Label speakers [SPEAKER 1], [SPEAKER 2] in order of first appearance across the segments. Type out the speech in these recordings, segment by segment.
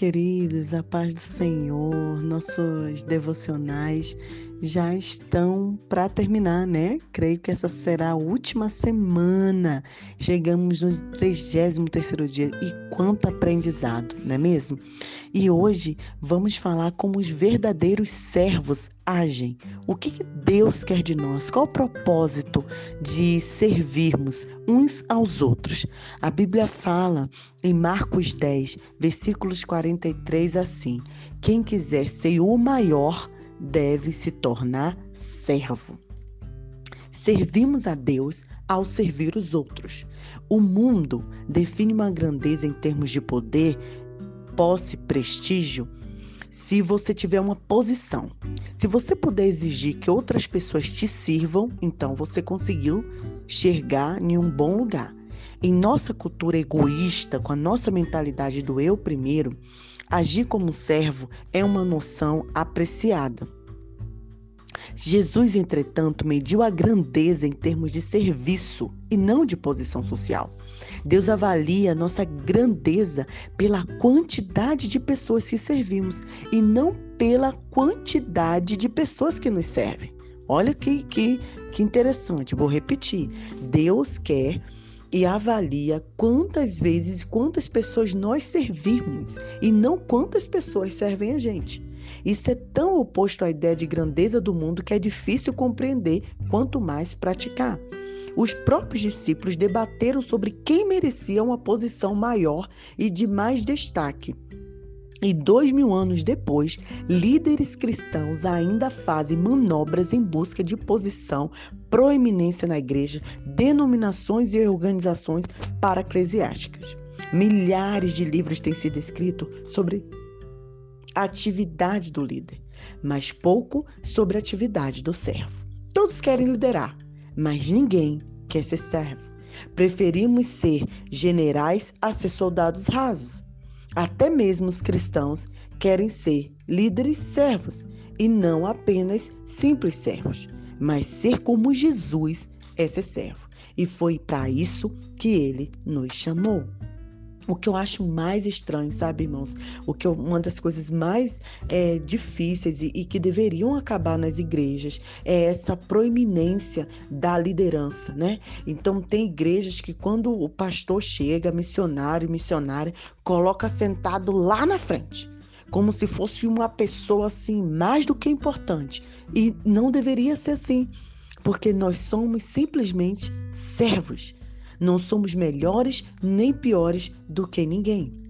[SPEAKER 1] queridos, a paz do Senhor, nossos devocionais já estão para terminar, né? Creio que essa será a última semana. Chegamos no 33º dia e quanto aprendizado, não é mesmo? E hoje vamos falar como os verdadeiros servos agem. O que, Deus quer de nós? Qual o propósito de servirmos uns aos outros? A Bíblia fala em Marcos 10, versículos 43 assim: Quem quiser ser o maior, deve se tornar servo. Servimos a Deus ao servir os outros. O mundo define uma grandeza em termos de poder, posse, prestígio, se você tiver uma posição. Se você puder exigir que outras pessoas te sirvam, então você conseguiu chegar em um bom lugar. Em nossa cultura egoísta, com a nossa mentalidade do eu primeiro, Agir como servo é uma noção apreciada. Jesus, entretanto, mediu a grandeza em termos de serviço e não de posição social. Deus avalia nossa grandeza pela quantidade de pessoas que servimos e não pela quantidade de pessoas que nos servem. Olha que, que, que interessante, vou repetir. Deus quer e avalia quantas vezes, quantas pessoas nós servimos e não quantas pessoas servem a gente. Isso é tão oposto à ideia de grandeza do mundo que é difícil compreender, quanto mais praticar. Os próprios discípulos debateram sobre quem merecia uma posição maior e de mais destaque. E dois mil anos depois, líderes cristãos ainda fazem manobras em busca de posição, proeminência na igreja, denominações e organizações para-eclesiásticas. Milhares de livros têm sido escritos sobre a atividade do líder, mas pouco sobre a atividade do servo. Todos querem liderar, mas ninguém quer ser servo. Preferimos ser generais a ser soldados rasos. Até mesmo os cristãos querem ser líderes servos e não apenas simples servos, mas ser como Jesus é ser servo. E foi para isso que ele nos chamou. O que eu acho mais estranho, sabe, irmãos? O que eu, uma das coisas mais é, difíceis e, e, que deveriam acabar nas igrejas é essa proeminência da liderança, né? Então tem igrejas que quando o pastor chega, missionário, missionária, coloca sentado lá na frente, como se fosse uma pessoa assim mais do que importante. E não deveria ser assim, porque nós somos simplesmente servos. Não somos melhores nem piores do que ninguém.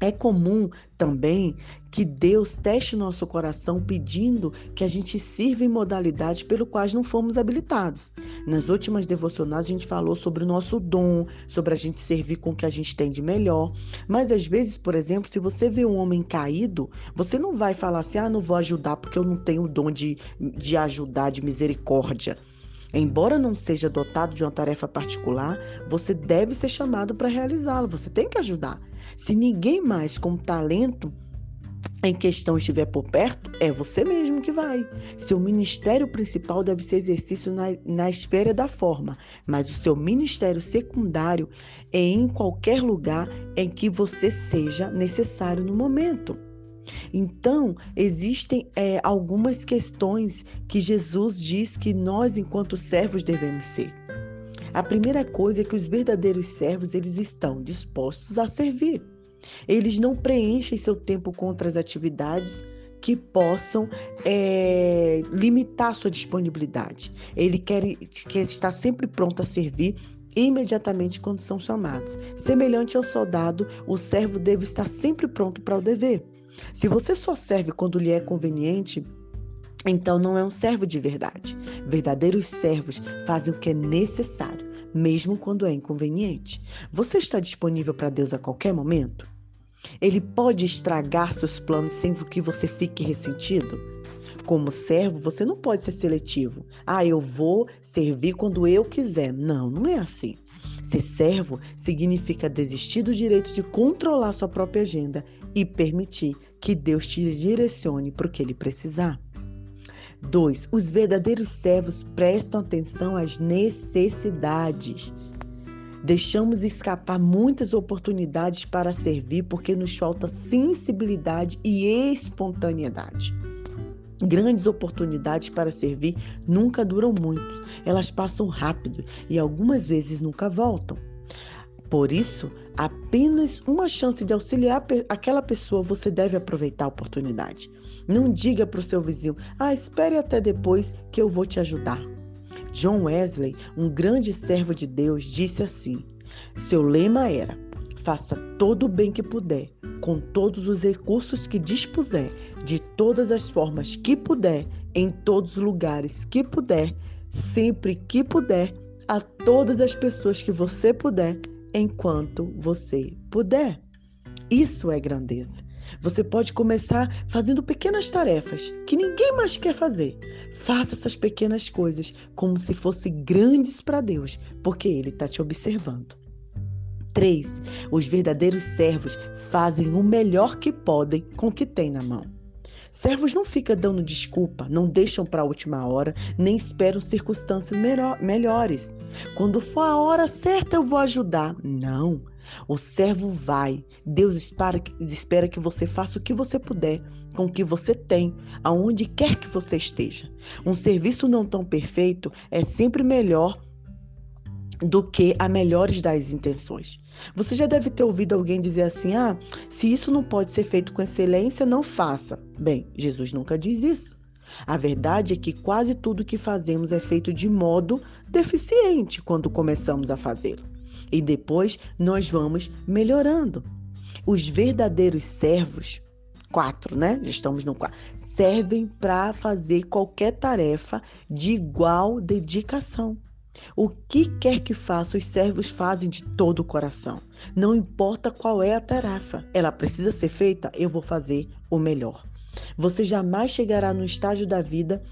[SPEAKER 1] É comum também que Deus teste o nosso coração pedindo que a gente sirva em modalidades pelo quais não fomos habilitados. Nas últimas devocionais a gente falou sobre o nosso dom, sobre a gente servir com o que a gente tem de melhor. Mas às vezes, por exemplo, se você vê um homem caído, você não vai falar assim: ah, não vou ajudar porque eu não tenho o dom de, de ajudar, de misericórdia. Embora não seja dotado de uma tarefa particular, você deve ser chamado para realizá-la. Você tem que ajudar. Se ninguém mais com talento em questão estiver por perto, é você mesmo que vai. Seu ministério principal deve ser exercício na, na esfera da forma, mas o seu ministério secundário é em qualquer lugar em que você seja necessário no momento. Então, existem é, algumas questões que Jesus diz que nós, enquanto servos, devemos ser. A primeira coisa é que os verdadeiros servos eles estão dispostos a servir. Eles não preenchem seu tempo com outras atividades que possam é, limitar sua disponibilidade. Ele quer, quer estar sempre pronto a servir imediatamente quando são chamados. Semelhante ao soldado, o servo deve estar sempre pronto para o dever. Se você só serve quando lhe é conveniente, então não é um servo de verdade. Verdadeiros servos fazem o que é necessário, mesmo quando é inconveniente. Você está disponível para Deus a qualquer momento? Ele pode estragar seus planos sem que você fique ressentido? Como servo, você não pode ser seletivo. Ah, eu vou servir quando eu quiser. Não, não é assim. Ser servo significa desistir do direito de controlar sua própria agenda e permitir que Deus te direcione para o que ele precisar. 2. Os verdadeiros servos prestam atenção às necessidades. Deixamos escapar muitas oportunidades para servir porque nos falta sensibilidade e espontaneidade. Grandes oportunidades para servir nunca duram muito, elas passam rápido e algumas vezes nunca voltam. Por isso, apenas uma chance de auxiliar aquela pessoa, você deve aproveitar a oportunidade. Não diga para o seu vizinho, ah, espere até depois que eu vou te ajudar. John Wesley, um grande servo de Deus, disse assim: seu lema era: faça todo o bem que puder, com todos os recursos que dispuser, de todas as formas que puder, em todos os lugares que puder, sempre que puder, a todas as pessoas que você puder, enquanto você puder. Isso é grandeza. Você pode começar fazendo pequenas tarefas que ninguém mais quer fazer. Faça essas pequenas coisas como se fossem grandes para Deus, porque Ele está te observando. 3. Os verdadeiros servos fazem o melhor que podem com o que têm na mão. Servos não ficam dando desculpa, não deixam para a última hora, nem esperam circunstâncias melhores. Quando for a hora certa, eu vou ajudar. Não. O servo vai. Deus espera, que você faça o que você puder, com o que você tem, aonde quer que você esteja. Um serviço não tão perfeito é sempre melhor do que a melhores das intenções. Você já deve ter ouvido alguém dizer assim: ah, se isso não pode ser feito com excelência, não faça. Bem, Jesus nunca diz isso. A verdade é que quase tudo que fazemos é feito de modo deficiente quando começamos a fazê-lo. E depois nós vamos melhorando. Os verdadeiros servos, quatro, né? Já estamos no quatro, servem para fazer qualquer tarefa de igual dedicação. O que quer que faça, os servos fazem de todo o coração. Não importa qual é a tarefa, ela precisa ser feita, eu vou fazer o melhor. Você jamais chegará no estágio da vida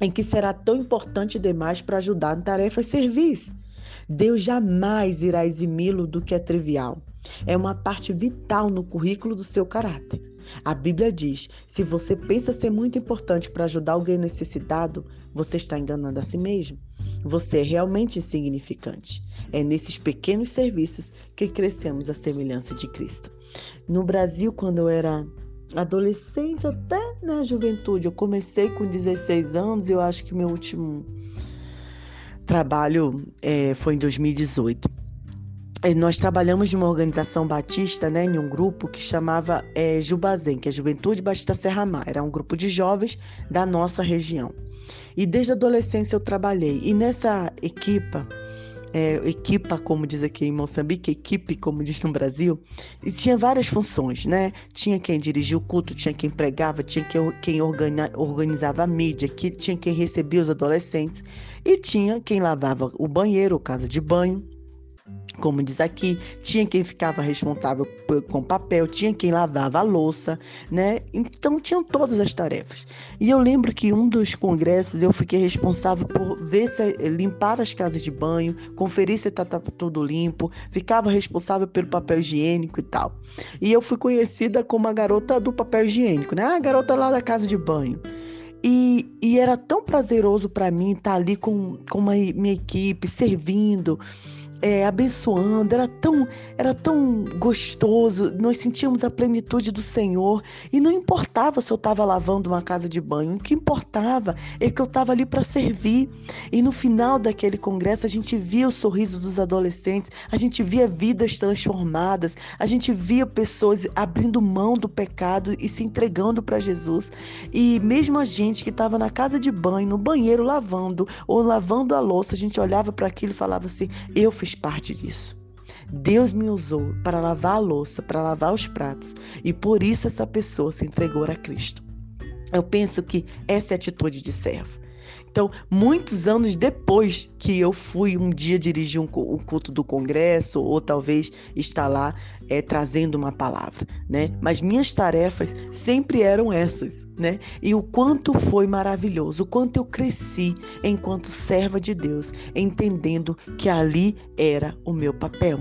[SPEAKER 1] em que será tão importante demais para ajudar em tarefas servis. Deus jamais irá eximi-lo do que é trivial. É uma parte vital no currículo do seu caráter. A Bíblia diz: se você pensa ser muito importante para ajudar alguém necessitado, você está enganando a si mesmo. Você é realmente insignificante. É nesses pequenos serviços que crescemos a semelhança de Cristo. No Brasil, quando eu era adolescente, até na juventude, eu comecei com 16 anos e eu acho que meu último trabalho é, foi em 2018. E nós trabalhamos numa organização batista, né, em um grupo que chamava é, Jubazem, que é Juventude Batista Serra Mar. Era um grupo de jovens da nossa região. E desde a adolescência eu trabalhei. E nessa equipa, é, equipa, como diz aqui em Moçambique, equipe, como diz no Brasil, e tinha várias funções, né? Tinha quem dirigia o culto, tinha quem pregava, tinha quem, quem organizava a mídia, que, tinha quem recebia os adolescentes, e tinha quem lavava o banheiro, o casa de banho, como diz aqui, tinha quem ficava responsável com papel, tinha quem lavava a louça, né? Então tinham todas as tarefas. E eu lembro que um dos congressos eu fiquei responsável por ver se limpar as casas de banho, conferir se estava tudo limpo, ficava responsável pelo papel higiênico e tal. E eu fui conhecida como a garota do papel higiênico, né? A garota lá da casa de banho. E, e era tão prazeroso para mim estar ali com, com minha equipe, servindo é, abençoando, era tão, era tão gostoso, nós sentíamos a plenitude do Senhor. E não importava se eu estava lavando uma casa de banho, o que importava é que eu estava ali para servir. E no final daquele congresso a gente via o sorriso dos adolescentes, a gente via vidas transformadas, a gente via pessoas abrindo mão do pecado e se entregando para Jesus. E mesmo a gente que estava na casa de banho, no banheiro lavando ou lavando a louça, a gente olhava para aquilo e falava assim: eu fiz fiz parte disso. Deus me usou para lavar a louça, para lavar os pratos, e por isso essa pessoa se entregou a Cristo. Eu penso que essa é a atitude de servo. Então, muitos anos depois que eu fui um dia dirigir um, culto do congresso, ou talvez estar lá é, trazendo uma palavra, né? Mas minhas tarefas sempre eram essas, né? E o quanto foi maravilhoso, o quanto eu cresci enquanto serva de Deus, entendendo que ali era o meu papel.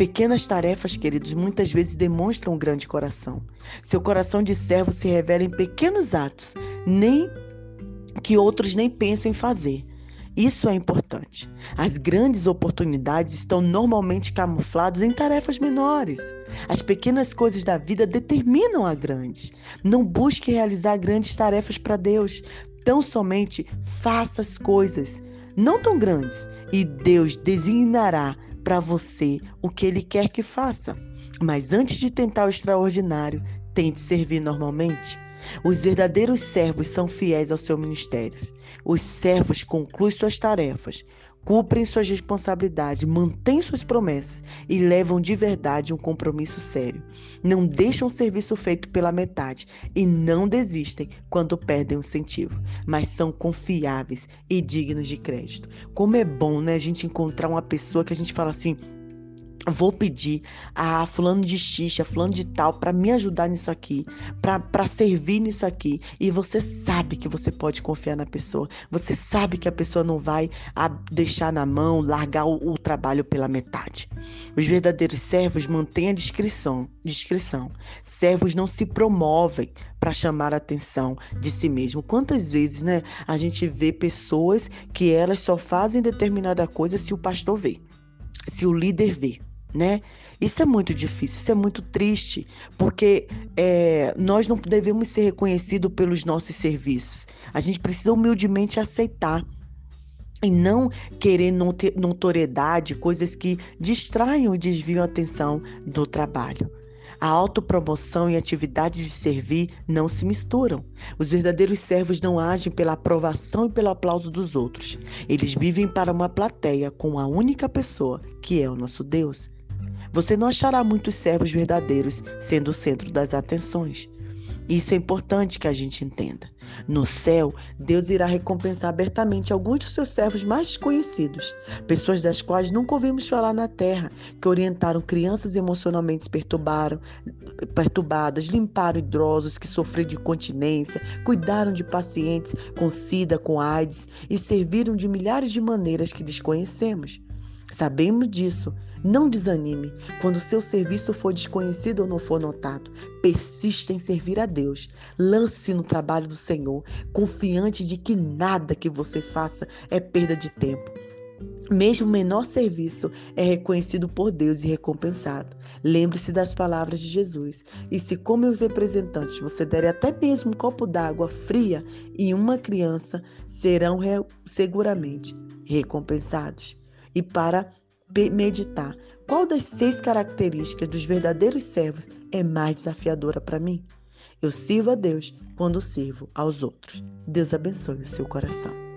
[SPEAKER 1] Pequenas tarefas, queridos, muitas vezes demonstram um grande coração. Seu coração de servo se revela em pequenos atos, nem que outros nem pensam em fazer. Isso é importante. As grandes oportunidades estão normalmente camufladas em tarefas menores. As pequenas coisas da vida determinam a grande. Não busque realizar grandes tarefas para Deus. Tão somente faça as coisas não tão grandes e Deus designará para você o que Ele quer que faça. Mas antes de tentar o extraordinário, tente servir normalmente. Os verdadeiros servos são fiéis ao seu ministério. Os servos concluem suas tarefas, cumprem suas responsabilidades, mantêm suas promessas e levam de verdade um compromisso sério. Não deixam o serviço feito pela metade e não desistem quando perdem o incentivo, mas são confiáveis e dignos de crédito. Como é bom, né, a gente encontrar uma pessoa que a gente fala assim: vou pedir a fulano de xixa, fulano de tal para me ajudar nisso aqui, para servir nisso aqui. E você sabe que você pode confiar na pessoa. Você sabe que a pessoa não vai deixar na mão, largar o, o trabalho pela metade. Os verdadeiros servos mantêm a discrição. discrição. Servos não se promovem para chamar a atenção de si mesmo. Quantas vezes, né, a gente vê pessoas que elas só fazem determinada coisa se o pastor vê, se o líder vê né? Isso é muito difícil, isso é muito triste, porque é, nós não devemos ser reconhecidos pelos nossos serviços. A gente precisa humildemente aceitar e não querer notoriedade, coisas que distraiam e desviam a atenção do trabalho. A autopromoção e a atividade de servir não se misturam. Os verdadeiros servos não agem pela aprovação e pelo aplauso dos outros. Eles vivem para uma plateia com a única pessoa, que é o nosso Deus. Você não achará muitos servos verdadeiros sendo o centro das atenções. Isso é importante que a gente entenda. No céu, Deus irá recompensar abertamente alguns dos seus servos mais desconhecidos, pessoas das quais nunca ouvimos falar na terra, que orientaram crianças emocionalmente perturbadas, limparam idosos que sofreram de continência, cuidaram de pacientes com sida, com AIDS e serviram de milhares de maneiras que desconhecemos. Sabemos disso, não desanime quando seu serviço for desconhecido ou não for notado. Persista em servir a Deus. Lance-se no trabalho do Senhor, confiante de que nada que você faça é perda de tempo. Mesmo o menor serviço é reconhecido por Deus e recompensado. Lembre-se das palavras de Jesus. E se, como meus representantes, você der até mesmo um copo d'água fria e uma criança, serão seguramente recompensados. E para meditar qual das seis características dos verdadeiros servos é mais desafiadora para mim. Eu sirvo a Deus quando sirvo aos outros. Deus abençoe o seu coração.